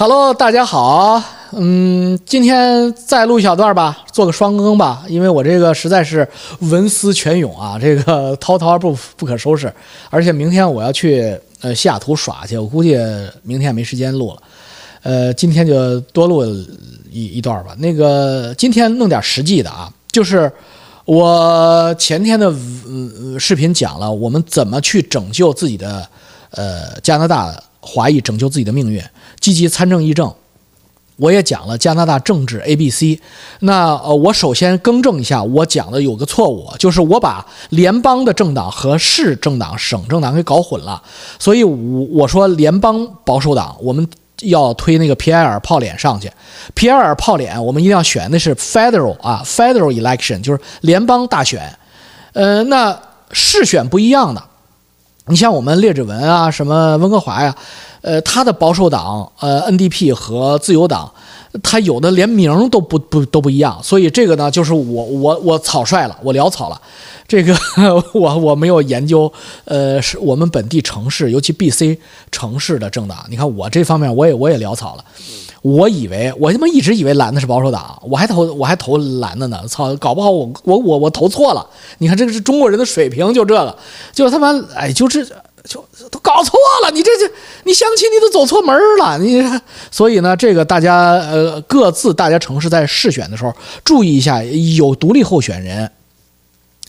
Hello，大家好，嗯，今天再录一小段吧，做个双更吧，因为我这个实在是文思泉涌啊，这个滔滔而不不可收拾，而且明天我要去呃西雅图耍去，我估计明天没时间录了，呃，今天就多录一一段吧。那个今天弄点实际的啊，就是我前天的呃视频讲了我们怎么去拯救自己的呃加拿大华裔，拯救自己的命运。积极参政议政，我也讲了加拿大政治 A B C。那呃，我首先更正一下，我讲的有个错误，就是我把联邦的政党和市政党、省政党给搞混了。所以，我我说联邦保守党，我们要推那个皮埃尔泡脸上去。皮埃尔泡脸，我们一定要选的是 Federal 啊，Federal Election，就是联邦大选。呃，那市选不一样的。你像我们列治文啊，什么温哥华呀。呃，他的保守党，呃，NDP 和自由党，他有的连名都不不都不一样，所以这个呢，就是我我我草率了，我潦草了，这个 我我没有研究，呃，是我们本地城市，尤其 BC 城市的政党，你看我这方面我也我也潦草了，我以为我他妈一直以为蓝的是保守党，我还投我还投蓝的呢，操，搞不好我我我我投错了，你看这个是中国人的水平，就这个，就他妈哎，就是。就都搞错了，你这这你相亲你都走错门了，你所以呢，这个大家呃各自大家城市在试选的时候注意一下，有独立候选人，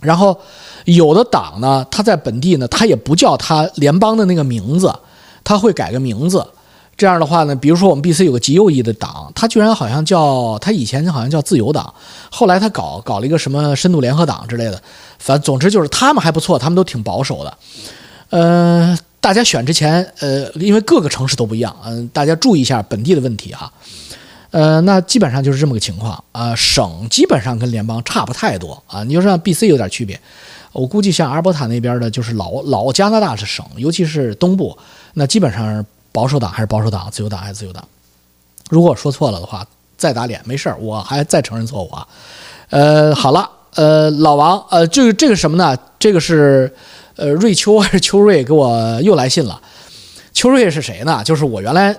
然后有的党呢，他在本地呢，他也不叫他联邦的那个名字，他会改个名字。这样的话呢，比如说我们 B C 有个极右翼的党，他居然好像叫他以前好像叫自由党，后来他搞搞了一个什么深度联合党之类的，反正总之就是他们还不错，他们都挺保守的。呃，大家选之前，呃，因为各个城市都不一样，嗯，大家注意一下本地的问题哈。呃，那基本上就是这么个情况啊。省基本上跟联邦差不太多啊，你就像 B C 有点区别。我估计像阿尔伯塔那边的，就是老老加拿大是省，尤其是东部，那基本上保守党还是保守党，自由党还是自由党。如果说错了的话，再打脸没事儿，我还再承认错误啊。呃，好了，呃，老王，呃，这个这个什么呢？这个是。呃，瑞秋还是秋瑞给我又来信了。秋瑞是谁呢？就是我原来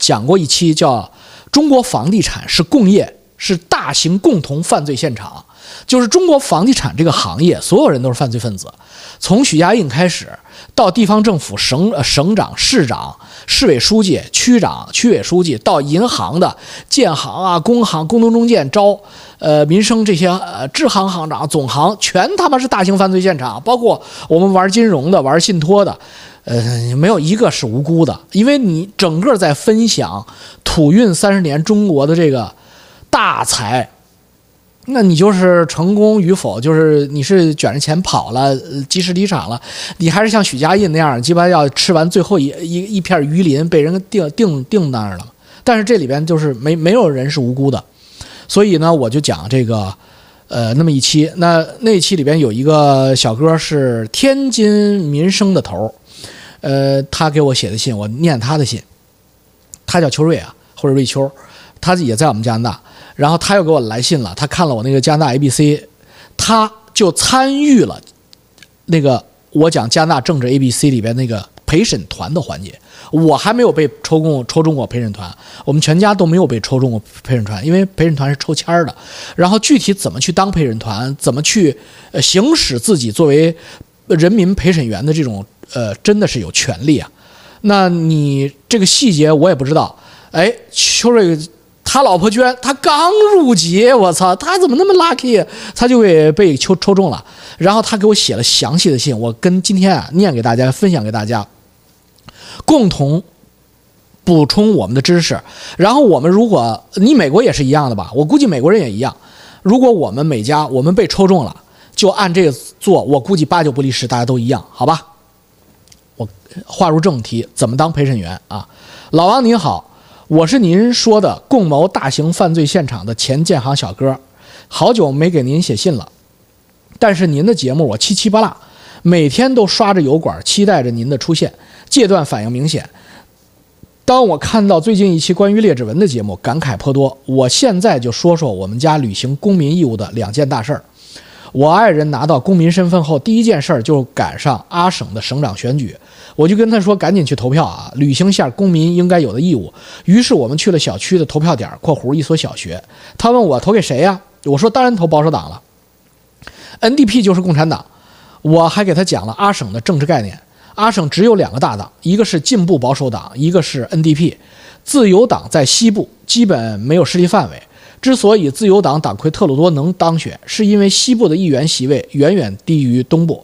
讲过一期叫《中国房地产是共业，是大型共同犯罪现场》，就是中国房地产这个行业，所有人都是犯罪分子，从许家印开始，到地方政府省省长、市长、市委书记、区长、区委书记，到银行的建行啊、工行、工农中建招。呃，民生这些呃，支行行长、总行全他妈是大型犯罪现场，包括我们玩金融的、玩信托的，呃，没有一个是无辜的，因为你整个在分享土运三十年中国的这个大财，那你就是成功与否，就是你是卷着钱跑了，及时离场了，你还是像许家印那样，鸡巴要吃完最后一一一片鱼鳞，被人定定定那儿了。但是这里边就是没没有人是无辜的。所以呢，我就讲这个，呃，那么一期，那那期里边有一个小哥是天津民生的头，呃，他给我写的信，我念他的信，他叫邱瑞啊，或者瑞秋，他也在我们加拿大，然后他又给我来信了，他看了我那个加拿大 A B C，他就参与了那个我讲加拿大政治 A B C 里边那个陪审团的环节。我还没有被抽中抽中过陪审团，我们全家都没有被抽中过陪审团，因为陪审团是抽签的。然后具体怎么去当陪审团，怎么去行使自己作为人民陪审员的这种呃，真的是有权利啊。那你这个细节我也不知道。哎，邱瑞他老婆居然他刚入籍，我操，他怎么那么 lucky，他就给被抽抽中了。然后他给我写了详细的信，我跟今天啊念给大家，分享给大家。共同补充我们的知识，然后我们如果你美国也是一样的吧，我估计美国人也一样。如果我们每家我们被抽中了，就按这个做，我估计八九不离十，大家都一样，好吧？我话入正题，怎么当陪审员啊？老王您好，我是您说的共谋大型犯罪现场的前建行小哥，好久没给您写信了，但是您的节目我七七八落，每天都刷着油管，期待着您的出现。戒断反应明显。当我看到最近一期关于列治文的节目，感慨颇多。我现在就说说我们家履行公民义务的两件大事儿。我爱人拿到公民身份后，第一件事儿就赶上阿省的省长选举。我就跟他说赶紧去投票啊，履行下公民应该有的义务。于是我们去了小区的投票点（括弧一所小学）。他问我投给谁呀？我说当然投保守党了。NDP 就是共产党。我还给他讲了阿省的政治概念。阿省只有两个大党，一个是进步保守党，一个是 NDP。自由党在西部基本没有势力范围。之所以自由党党魁特鲁多能当选，是因为西部的议员席位远远低于东部。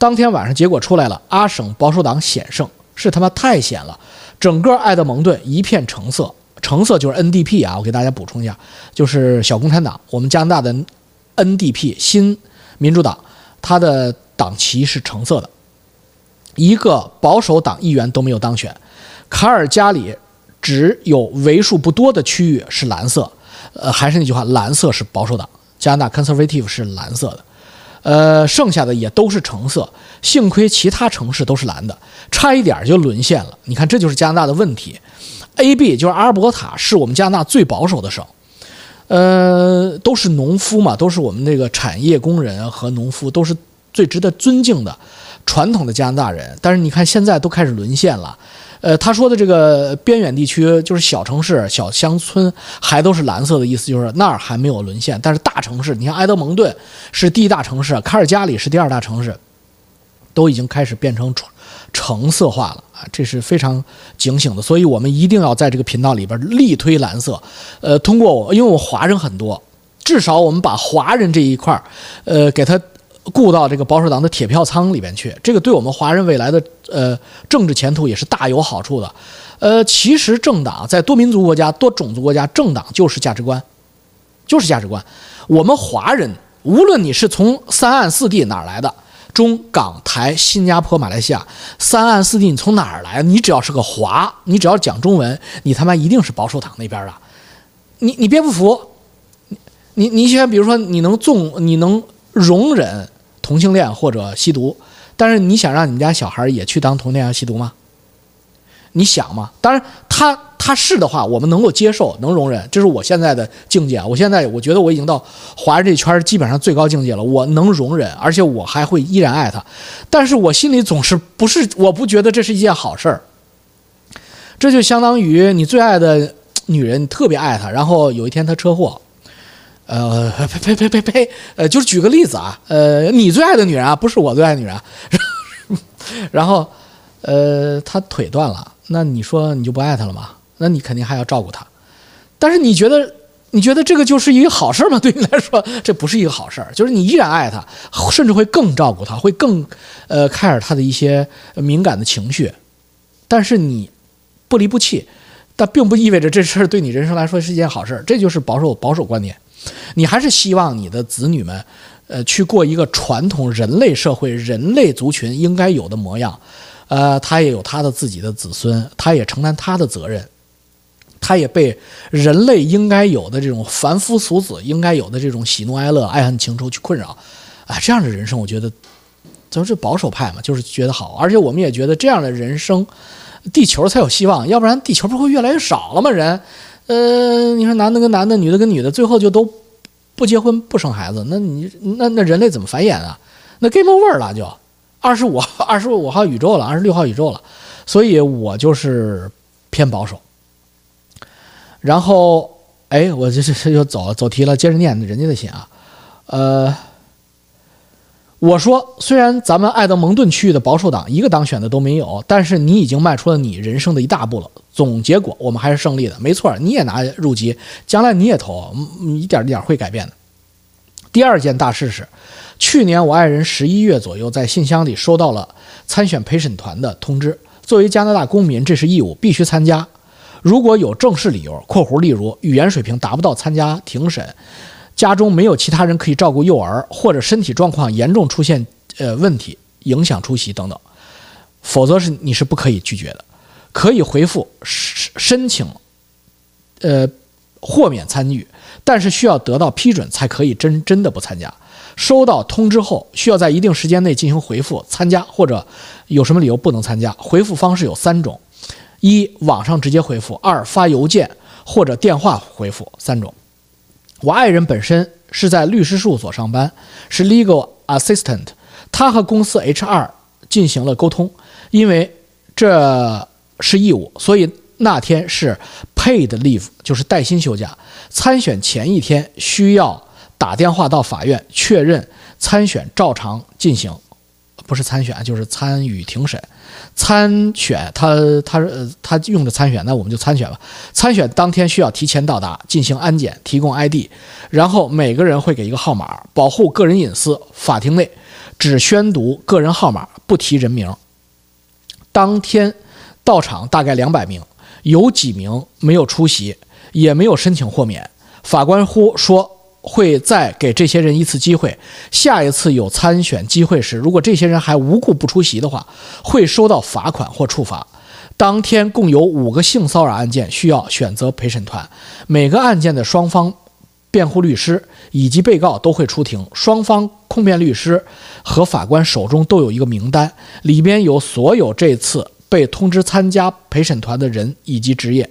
当天晚上结果出来了，阿省保守党险胜，是他妈太险了！整个埃德蒙顿一片橙色，橙色就是 NDP 啊，我给大家补充一下，就是小共产党。我们加拿大的 NDP 新民主党，它的党旗是橙色的，一个保守党议员都没有当选。卡尔加里只有为数不多的区域是蓝色。呃，还是那句话，蓝色是保守党，加拿大 Conservative 是蓝色的，呃，剩下的也都是橙色。幸亏其他城市都是蓝的，差一点就沦陷了。你看，这就是加拿大的问题。AB 就是阿尔伯塔，是我们加拿大最保守的省，呃，都是农夫嘛，都是我们那个产业工人和农夫，都是最值得尊敬的传统的加拿大人。但是你看，现在都开始沦陷了。呃，他说的这个边远地区就是小城市、小乡村，还都是蓝色的意思，就是那儿还没有沦陷。但是大城市，你像埃德蒙顿是第一大城市，卡尔加里是第二大城市，都已经开始变成橙色化了啊！这是非常警醒的，所以我们一定要在这个频道里边力推蓝色。呃，通过我，因为我华人很多，至少我们把华人这一块儿，呃，给他。雇到这个保守党的铁票仓里边去，这个对我们华人未来的呃政治前途也是大有好处的。呃，其实政党在多民族国家、多种族国家，政党就是价值观，就是价值观。我们华人，无论你是从三岸四地哪儿来的，中港台、新加坡、马来西亚，三岸四地你从哪儿来？你只要是个华，你只要讲中文，你他妈一定是保守党那边的。你你别不服，你你你先比如说，你能纵，你能。容忍同性恋或者吸毒，但是你想让你们家小孩也去当同性恋吸毒吗？你想吗？当然，他他是的话，我们能够接受，能容忍，这是我现在的境界！我现在我觉得我已经到华人这圈基本上最高境界了，我能容忍，而且我还会依然爱他，但是我心里总是不是，我不觉得这是一件好事儿。这就相当于你最爱的女人，特别爱她，然后有一天她车祸。呃，呸呸呸呸呸，呃，就是举个例子啊，呃，你最爱的女人啊，不是我最爱的女人，然后，呃，她腿断了，那你说你就不爱她了吗？那你肯定还要照顾她，但是你觉得，你觉得这个就是一个好事吗？对你来说，这不是一个好事，就是你依然爱她，甚至会更照顾她，会更，呃，care 她的一些敏感的情绪，但是你不离不弃，但并不意味着这事儿对你人生来说是一件好事儿，这就是保守保守观念。你还是希望你的子女们，呃，去过一个传统人类社会、人类族群应该有的模样，呃，他也有他的自己的子孙，他也承担他的责任，他也被人类应该有的这种凡夫俗子应该有的这种喜怒哀乐、爱恨情仇去困扰，啊，这样的人生，我觉得，咱们是保守派嘛，就是觉得好，而且我们也觉得这样的人生，地球才有希望，要不然地球不会越来越少了吗？人。呃，你说男的跟男的，女的跟女的，最后就都不结婚不生孩子，那你那那人类怎么繁衍啊？那 game over 了就，二十五 二十五号宇宙了，二十六号宇宙了，所以我就是偏保守。然后，哎，我这这又走走题了，接着念人家的信啊，呃。我说，虽然咱们爱德蒙顿区域的保守党一个当选的都没有，但是你已经迈出了你人生的一大步了。总结果，我们还是胜利的。没错，你也拿入籍，将来你也投，一点一点会改变的。第二件大事是，去年我爱人十一月左右在信箱里收到了参选陪审团的通知。作为加拿大公民，这是义务，必须参加。如果有正式理由（括弧例如语言水平达不到参加庭审）。家中没有其他人可以照顾幼儿，或者身体状况严重出现呃问题，影响出席等等，否则是你是不可以拒绝的，可以回复申申请，呃豁免参与，但是需要得到批准才可以真真的不参加。收到通知后，需要在一定时间内进行回复参加，或者有什么理由不能参加。回复方式有三种：一网上直接回复；二发邮件或者电话回复。三种。我爱人本身是在律师事务所上班，是 legal assistant。他和公司 HR 进行了沟通，因为这是义务，所以那天是 paid leave，就是带薪休假。参选前一天需要打电话到法院确认参选照常进行，不是参选就是参与庭审。参选他他呃他用的参选，那我们就参选吧。参选当天需要提前到达进行安检，提供 ID，然后每个人会给一个号码，保护个人隐私。法庭内只宣读个人号码，不提人名。当天到场大概两百名，有几名没有出席，也没有申请豁免。法官呼说。会再给这些人一次机会，下一次有参选机会时，如果这些人还无故不出席的话，会收到罚款或处罚。当天共有五个性骚扰案件需要选择陪审团，每个案件的双方辩护律师以及被告都会出庭，双方控辩律师和法官手中都有一个名单，里边有所有这次被通知参加陪审团的人以及职业。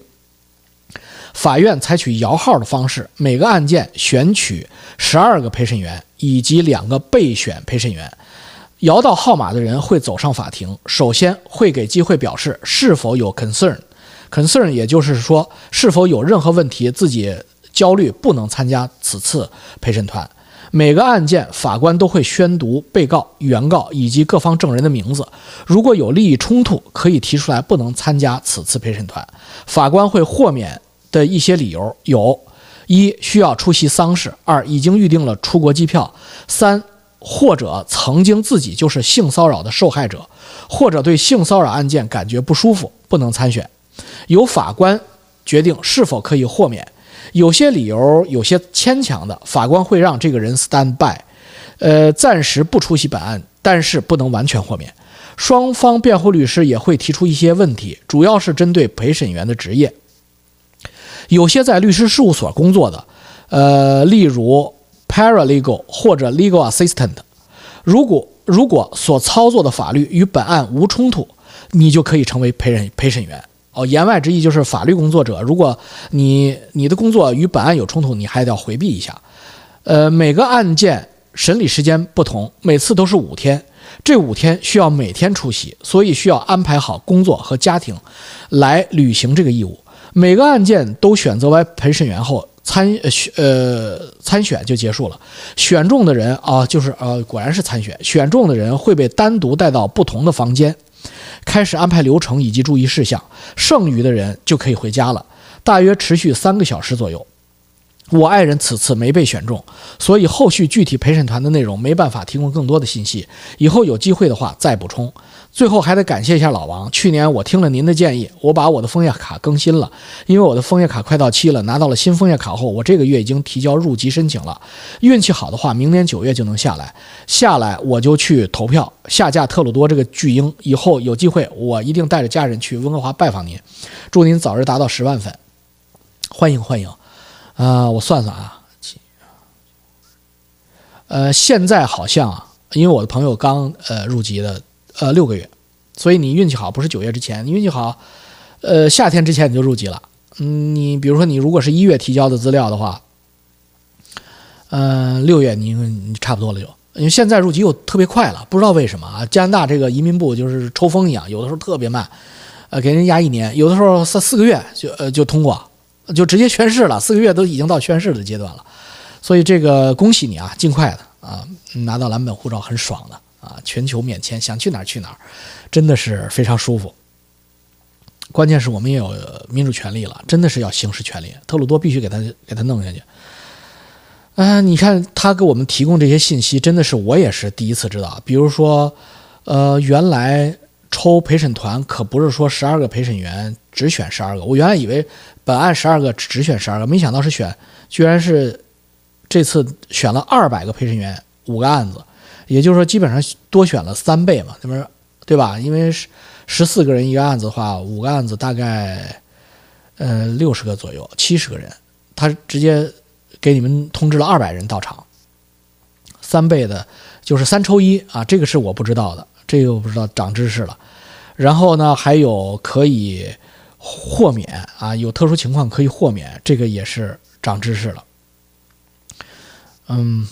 法院采取摇号的方式，每个案件选取十二个陪审员以及两个备选陪审员。摇到号码的人会走上法庭，首先会给机会表示是否有 concern，concern 也就是说是否有任何问题，自己焦虑不能参加此次陪审团。每个案件法官都会宣读被告、原告以及各方证人的名字，如果有利益冲突，可以提出来不能参加此次陪审团。法官会豁免。的一些理由有：一、需要出席丧事；二、已经预定了出国机票；三、或者曾经自己就是性骚扰的受害者，或者对性骚扰案件感觉不舒服，不能参选。由法官决定是否可以豁免。有些理由有些牵强的，法官会让这个人 stand by，呃，暂时不出席本案，但是不能完全豁免。双方辩护律师也会提出一些问题，主要是针对陪审员的职业。有些在律师事务所工作的，呃，例如 paralegal 或者 legal assistant，如果如果所操作的法律与本案无冲突，你就可以成为陪审陪审员。哦，言外之意就是法律工作者，如果你你的工作与本案有冲突，你还得要回避一下。呃，每个案件审理时间不同，每次都是五天，这五天需要每天出席，所以需要安排好工作和家庭，来履行这个义务。每个案件都选择为陪审员后参呃参选就结束了，选中的人啊就是呃果然是参选，选中的人会被单独带到不同的房间，开始安排流程以及注意事项，剩余的人就可以回家了，大约持续三个小时左右。我爱人此次没被选中，所以后续具体陪审团的内容没办法提供更多的信息，以后有机会的话再补充。最后还得感谢一下老王，去年我听了您的建议，我把我的枫叶卡更新了，因为我的枫叶卡快到期了，拿到了新枫叶卡后，我这个月已经提交入籍申请了，运气好的话，明年九月就能下来，下来我就去投票下架特鲁多这个巨婴，以后有机会我一定带着家人去温哥华拜访您，祝您早日达到十万粉，欢迎欢迎。啊，我算算啊，呃，现在好像，因为我的朋友刚呃入籍的，呃六个月，所以你运气好，不是九月之前，你运气好，呃夏天之前你就入籍了。嗯，你比如说你如果是一月提交的资料的话，嗯，六月你你差不多了就，因为现在入籍又特别快了，不知道为什么啊？加拿大这个移民部就是抽风一样，有的时候特别慢，呃，给人压一年，有的时候三四个月就呃就通过。就直接宣誓了，四个月都已经到宣誓的阶段了，所以这个恭喜你啊，尽快的啊，拿到蓝本护照很爽的啊，全球免签，想去哪儿去哪儿，真的是非常舒服。关键是我们也有民主权利了，真的是要行使权利，特鲁多必须给他给他弄下去。啊，你看他给我们提供这些信息，真的是我也是第一次知道。比如说，呃，原来抽陪审团可不是说十二个陪审员只选十二个，我原来以为。本案十二个只选十二个，没想到是选，居然是这次选了二百个陪审员，五个案子，也就是说基本上多选了三倍嘛，那么对吧？因为十十四个人一个案子的话，五个案子大概呃六十个左右，七十个人，他直接给你们通知了二百人到场，三倍的，就是三抽一啊，这个是我不知道的，这个我不知道，长知识了。然后呢，还有可以。豁免啊，有特殊情况可以豁免，这个也是长知识了。嗯，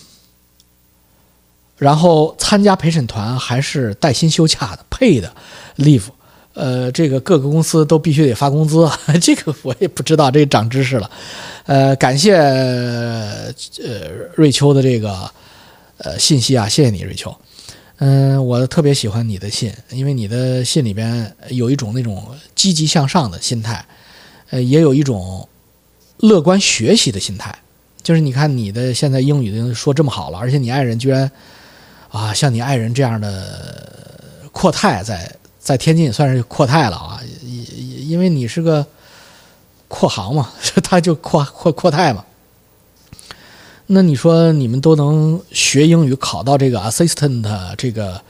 然后参加陪审团还是带薪休假的，配的 leave，呃，这个各个公司都必须得发工资，这个我也不知道，这长知识了。呃，感谢呃瑞秋的这个呃信息啊，谢谢你，瑞秋。嗯，我特别喜欢你的信，因为你的信里边有一种那种积极向上的心态，呃，也有一种乐观学习的心态。就是你看你的现在英语已经说这么好了，而且你爱人居然啊，像你爱人这样的阔太，在在天津也算是阔太了啊，因因为你是个阔行嘛，他就阔阔阔太嘛。那你说你们都能学英语考到这个 assistant 这个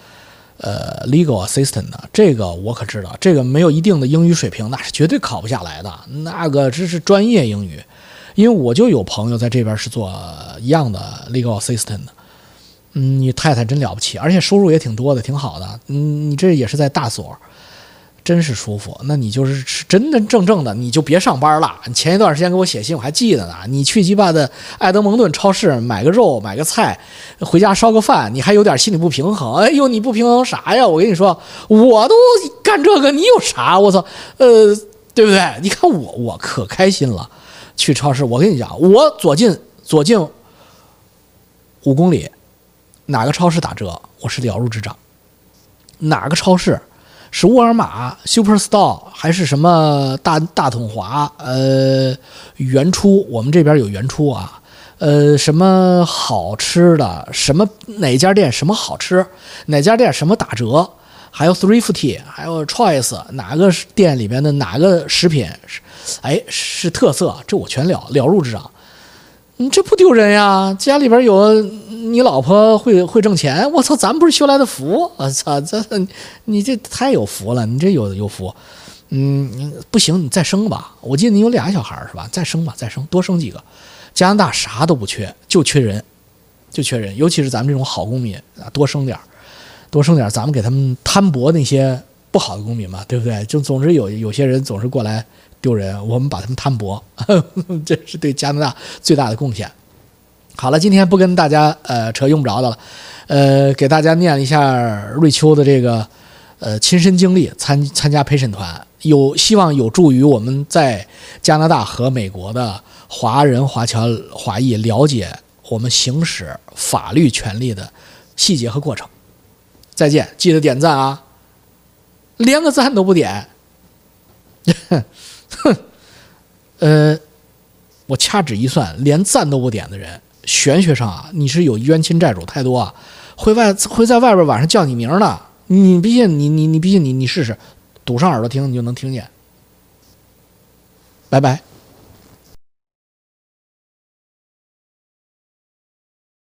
呃 legal assistant 这个我可知道，这个没有一定的英语水平，那是绝对考不下来的。那个这是专业英语，因为我就有朋友在这边是做一样的 legal assistant 的。嗯，你太太真了不起，而且收入也挺多的，挺好的。嗯，你这也是在大所。真是舒服，那你就是真真正正的，你就别上班了。你前一段时间给我写信，我还记得呢。你去鸡巴的爱德蒙顿超市买个肉，买个菜，回家烧个饭，你还有点心理不平衡。哎呦，你不平衡啥呀？我跟你说，我都干这个，你有啥？我操，呃，对不对？你看我，我可开心了。去超市，我跟你讲，我左进左进五公里，哪个超市打折，我是了如指掌。哪个超市？是沃尔玛、Superstore 还是什么大大统华？呃，原初我们这边有原初啊。呃，什么好吃的？什么哪家店什么好吃？哪家店什么打折？还有 Thrifty，还有 Choice，哪个店里边的哪个食品是？哎，是特色，这我全了了如指掌。你这不丢人呀？家里边有你老婆会会挣钱，我操，咱不是修来的福，我操，这你这太有福了，你这有有福，嗯，不行，你再生吧，我记得你有俩小孩是吧？再生吧，再生，多生几个。加拿大啥都不缺，就缺人，就缺人，尤其是咱们这种好公民啊，多生点多生点咱们给他们摊薄那些不好的公民嘛，对不对？就总之有有些人总是过来。丢人，我们把他们摊薄，这是对加拿大最大的贡献。好了，今天不跟大家呃扯用不着的了，呃，给大家念一下瑞秋的这个呃亲身经历，参参加陪审团，有希望有助于我们在加拿大和美国的华人华侨华裔了解我们行使法律权利的细节和过程。再见，记得点赞啊，连个赞都不点。呃，我掐指一算，连赞都不点的人，玄学上啊，你是有冤亲债主太多啊，会外会在外边晚上叫你名的，你毕竟你你你毕竟你你试试，堵上耳朵听你就能听见。拜拜。